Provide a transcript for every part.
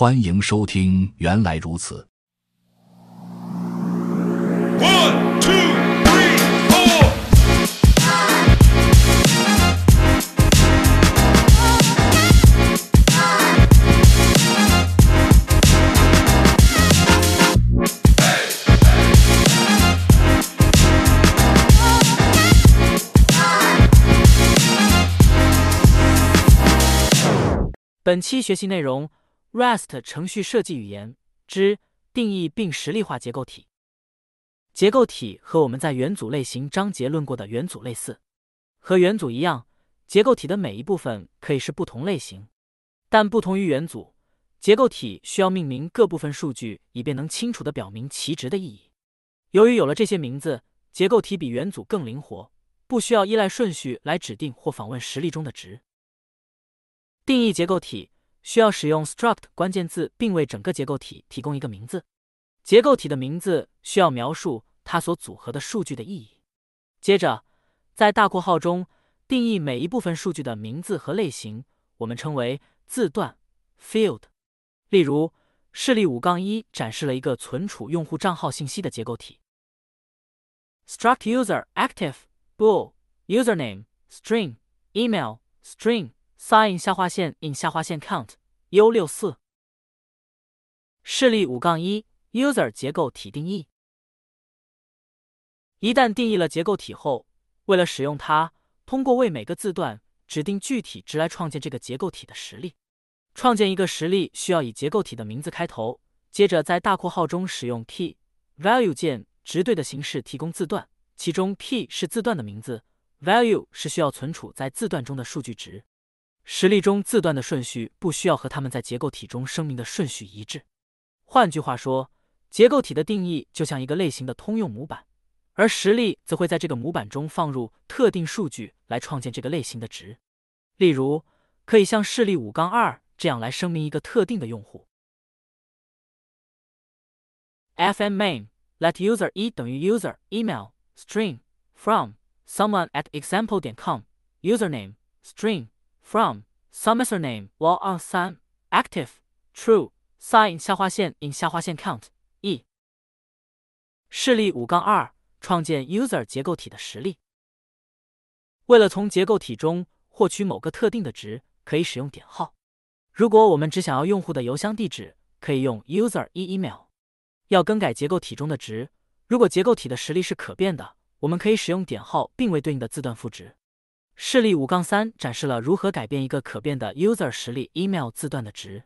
欢迎收听，原来如此。本期学习内容：Rust 程序设计语言之定义并实例化结构体。结构体和我们在元组类型章节论过的元组类似，和元组一样，结构体的每一部分可以是不同类型，但不同于元组，结构体需要命名各部分数据，以便能清楚地表明其值的意义。由于有了这些名字，结构体比元组更灵活，不需要依赖顺序来指定或访问实例中的值。定义结构体需要使用 struct 关键字，并为整个结构体提供一个名字。结构体的名字需要描述它所组合的数据的意义。接着，在大括号中定义每一部分数据的名字和类型，我们称为字段 field。例如，示例五杠一展示了一个存储用户账号信息的结构体：struct user active bool username string email string。Sin 下划线 in 下划线 count u 六四示例五杠一 user 结构体定义。一旦定义了结构体后，为了使用它，通过为每个字段指定具体值来创建这个结构体的实例。创建一个实例需要以结构体的名字开头，接着在大括号中使用 p value 键直对的形式提供字段，其中 p 是字段的名字，value 是需要存储在字段中的数据值。实例中字段的顺序不需要和它们在结构体中声明的顺序一致。换句话说，结构体的定义就像一个类型的通用模板，而实例则会在这个模板中放入特定数据来创建这个类型的值。例如，可以像示例五杠二这样来声明一个特定的用户：fm main let user 一等于 user email string from someone at example 点 com username string from submitter name while on 三 active true sign 下划线 in 下划线 count e 示例五杠二创建 user 结构体的实例。为了从结构体中获取某个特定的值，可以使用点号。如果我们只想要用户的邮箱地址，可以用 user 一 email。要更改结构体中的值，如果结构体的实例是可变的，我们可以使用点号，并为对应的字段赋值。示例五杠三展示了如何改变一个可变的 user 实例 email 字段的值。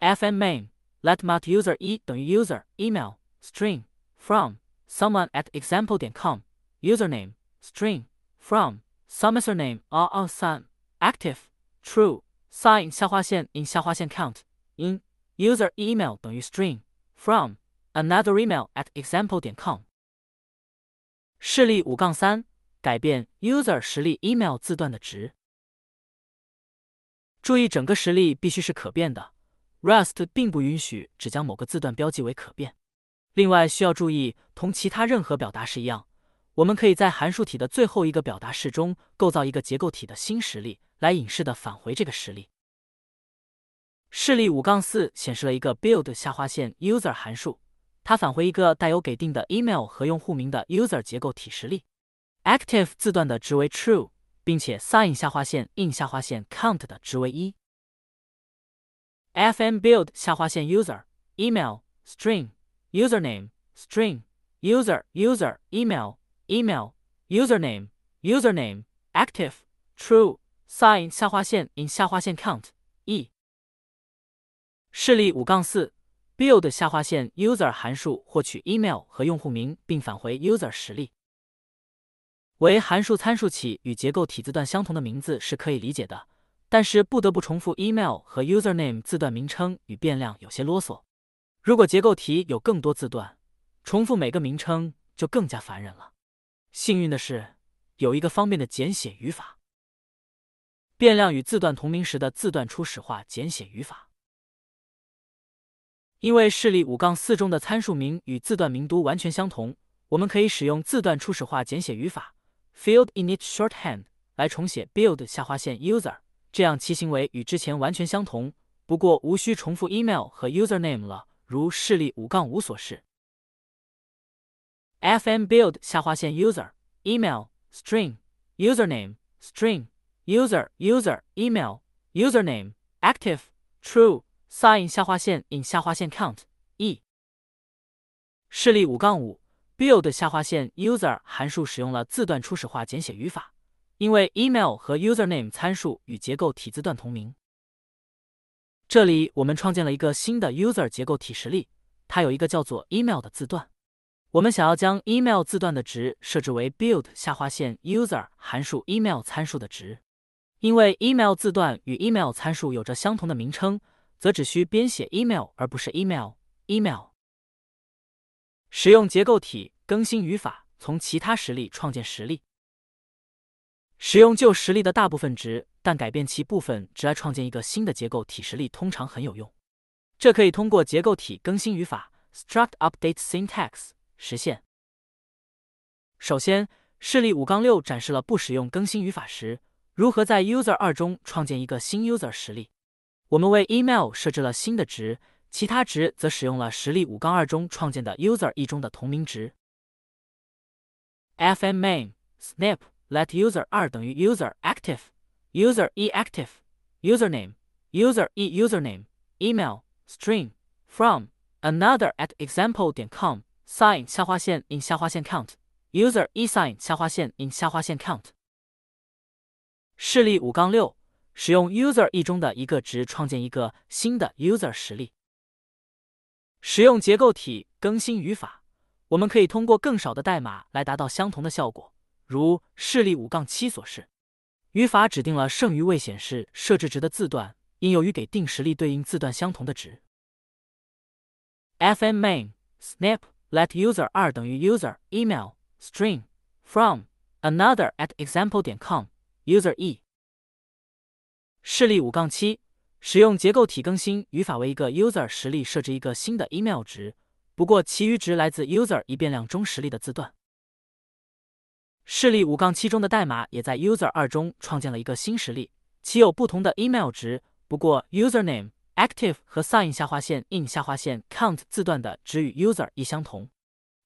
fm main let mat user 一等于 user email string from someone at example 点 com username string from submitter name r on 三 active true sign 下划线 in 下划线 count in user email 等于 string from another email at example 点 com。示例五杠三。 改变 user 实例 email 字段的值。注意，整个实例必须是可变的。Rust 并不允许只将某个字段标记为可变。另外，需要注意，同其他任何表达式一样，我们可以在函数体的最后一个表达式中构造一个结构体的新实例，来隐式的返回这个实例。示例五杠四显示了一个 build 下划线 user 函数，它返回一个带有给定的 email 和用户名的 user 结构体实例。active 字段的值为 true，并且 sign 下划线 in 下划线 count 的值为一。fm build 下划线 user email string username string user user email email username username active true sign 下划线 in 下划线 count 一。示例五杠四 build 下划线 user 函数获取 email 和用户名，并返回 user 实例。 为函数参数起与结构体字段相同的名字是可以理解的，但是不得不重复 email 和 username 字段名称与变量有些啰嗦。如果结构体有更多字段，重复每个名称就更加烦人了。幸运的是，有一个方便的简写语法——变量与字段同名时的字段初始化简写语法。因为示例五杠四中的参数名与字段名都完全相同，我们可以使用字段初始化简写语法。field init shorthand 来重写 build 下划线 user，这样其行为与之前完全相同， 不过无需重复 email 和 username 了，如示例五杠五所示。fm build 下划线 user email string username string user user email username active true sign 下划线 in 下划线 count e 示例五杠五 Build 下划线 user 函数使用了字段初始化简写语法，因为 email 和 username 参数与结构体字段同名。这里我们创建了一个新的 user 结构体实例，它有一个叫做 email 的字段。我们想要将 email 字段的值设置为 build 下划线 user 函数 email 参数的值。因为 email 字段与 email 参数有着相同的名称，则只需编写 email 而不是 email email。使用结构体更新语法，从其他实例创建实例。使用旧实例的大部分值，但改变其部分值来创建一个新的结构体实例，通常很有用。这可以通过结构体更新语法 struct update syntax 实现。首先，示例五杠六展示了不使用更新语法时，如何在 user 二中创建一个新 user 实例。我们为 email 设置了新的值，其他值则使用了实例五杠二中创建的 user 一中的同名值。fm main snip let user 二等于 user active user 一 active username user 一 username email string from another at example 点 com sign 下划线 in 下划线 count user 一 sign 下划线 in 下划线 count 示例五杠六，使用 user 一中的一个值创建一个新的 user 实例。 使用结构体更新语法，我们可以通过更少的代码来达到相同的效果。如示例五杠七所示，语法指定了剩余未显示设置值的字段应由于给定实例对应字段相同的值。fm main snap let user 二等于 user email string from another at example 点 com user e 示例五杠七，使用结构体更新语法为一个 user 实例设置一个新的 email 值，不过其余值来自 user 一变量中实例的字段。示例五杠七中的代码也在 user 二中创建了一个新实例，其有不同的 email 值，不过 username active 和 sign 下划线 in 下划线 count 字段的值与 user 一相同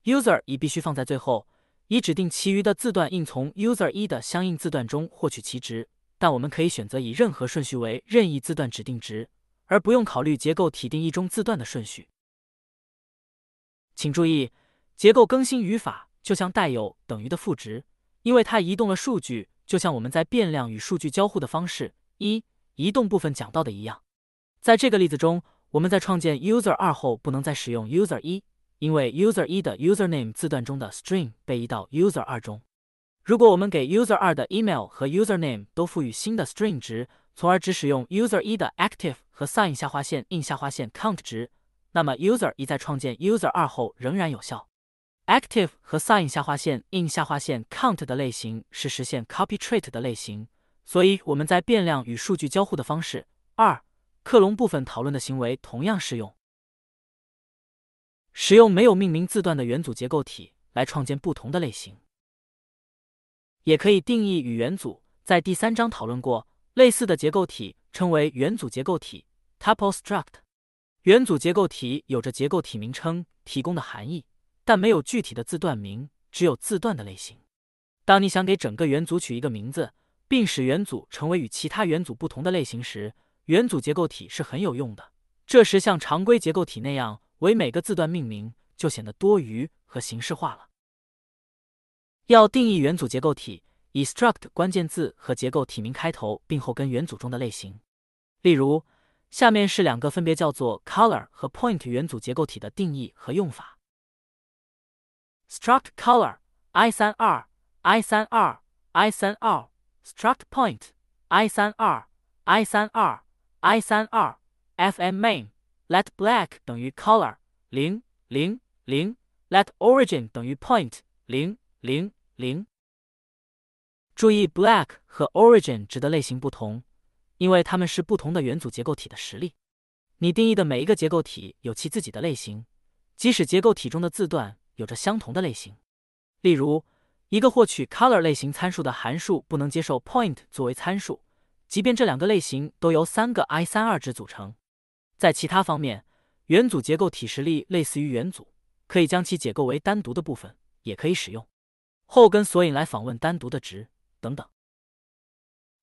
，user 一必须放在最后，以指定其余的字段应从 user 一的相应字段中获取其值。但我们可以选择以任何顺序为任意字段指定值，而不用考虑结构体定义中字段的顺序。请注意，结构更新语法就像带有等于的赋值。因为它移动了数据，就像我们在变量与数据交互的方式一移动部分讲到的一样。在这个例子中，我们在创建 user 二后不能再使用 user 一，因为 user 一的 username 字段中的 string 被移到 user 二中。如果我们给 user 二的 email 和 username 都赋予新的 string 值，从而只使用 user 一的 active 和 sign 下划线 in 下划线 count 值，那么 user 一在创建 user 二后仍然有效。active 和 sign 下划线 in 下划线 count 的类型是实现 copy trait 的类型，所以我们在变量与数据交互的方式二克隆部分讨论的行为同样适用。使用没有命名字段的元组结构体来创建不同的类型，也可以定义与元组。在第三章讨论过，类似的结构体称为元组结构体 tuple struct。元组结构体有着结构体名称提供的含义。但没有具体的字段名，只有字段的类型。当你想给整个元组取一个名字，并使元组成为与其他元组不同的类型时，元组结构体是很有用的。这时，像常规结构体那样为每个字段命名，就显得多余和形式化了。要定义元组结构体，以 struct 关键字和结构体名开头，并后跟元组中的类型。例如，下面是两个分别叫做 color 和 point 元组结构体的定义和用法。struct color i 三二 i 三二 i 三二 struct point i 三二 i 三二 i 三二 fm main let black 等于 color 零零零 let origin 等于 point 零零零。注意 black 和 origin 值的类型不同，因为它们是不同的元组结构体的实例。你定义的每一个结构体有其自己的类型，即使结构体中的字段。有着相同的类型，例如，一个获取 color 类型参数的函数不能接受 point 作为参数，即便这两个类型都由三个 i 三二值组成。在其他方面，元组结构体实例类似于元组，可以将其解构为单独的部分，也可以使用后跟索引来访问单独的值等等。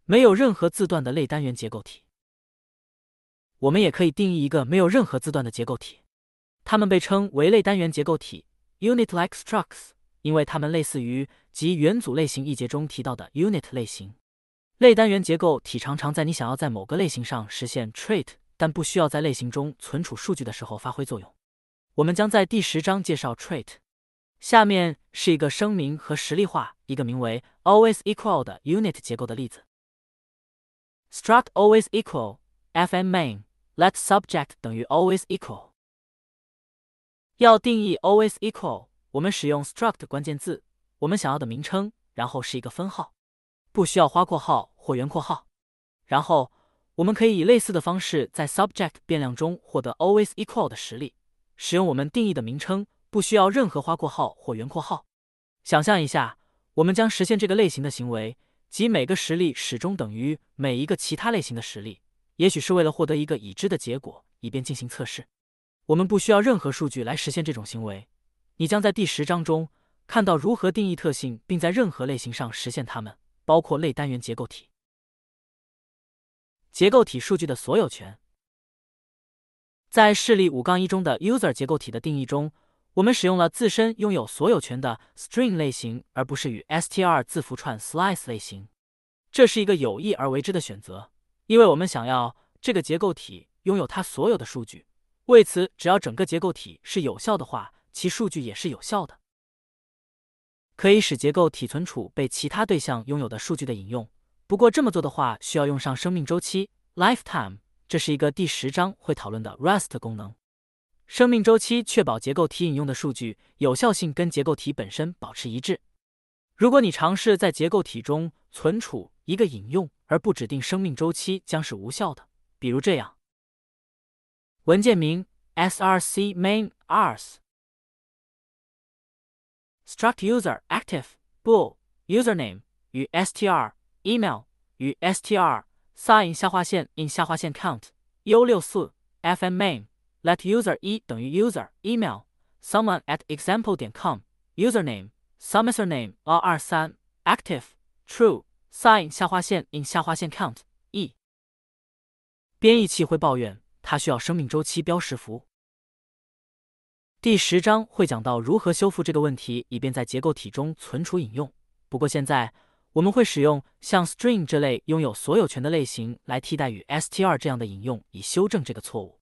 没有任何字段的类单元结构体，我们也可以定义一个没有任何字段的结构体，它们被称为类单元结构体 （unit-like structs），因为它们类似于即元组类型一节中提到的 unit 类型。类单元结构体常常在你想要在某个类型上实现 trait，但不需要在类型中存储数据的时候发挥作用。我们将在第十章介绍 trait。下面是一个声明和实例化一个名为 always equal 的 unit 结构的例子。struct always equal fn main let subject 等于 always equal。要定义 always equal，我们使用 struct 关键字，我们想要的名称，然后是一个分号，不需要花括号或圆括号。然后我们可以以类似的方式在 subject 变量中获得 always equal 的实例，使用我们定义的名称，不需要任何花括号或圆括号。想象一下，我们将实现这个类型的行为。即每个实例始终等于每一个其他类型的实例，也许是为了获得一个已知的结果，以便进行测试。我们不需要任何数据来实现这种行为。你将在第十章中看到如何定义特性，并在任何类型上实现它们，包括类单元结构体。结构体数据的所有权，在示例五杠一中的 user 结构体的定义中。我们使用了自身拥有所有权的 string 类型，而不是与 str 字符串 slice 类型。这是一个有意而为之的选择，因为我们想要这个结构体拥有它所有的数据。为此，只要整个结构体是有效的话，其数据也是有效的。可以使结构体存储被其他对象拥有的数据的引用。不过，这么做的话需要用上生命周期 lifetime，这是一个第十章会讨论的 Rust 功能。生命周期确保结构体引用的数据有效性跟结构体本身保持一致。如果你尝试在结构体中存储一个引用而不指定生命周期，将是无效的。比如这样：文件名 src main.rs struct user active bool username 与 str email 与 str sign 下划线 in 下划线 count u 六四 fn main Let user 一等于 user email someone at example 点 com username summisername 二二三 active true sign 下划线 in 下划线 count e 编译器会抱怨它需要生命周期标识符。第十章会讲到如何修复这个问题，以便在结构体中存储引用。不过现在我们会使用像 string 这类拥有所有权的类型来替代与 str 这样的引用，以修正这个错误。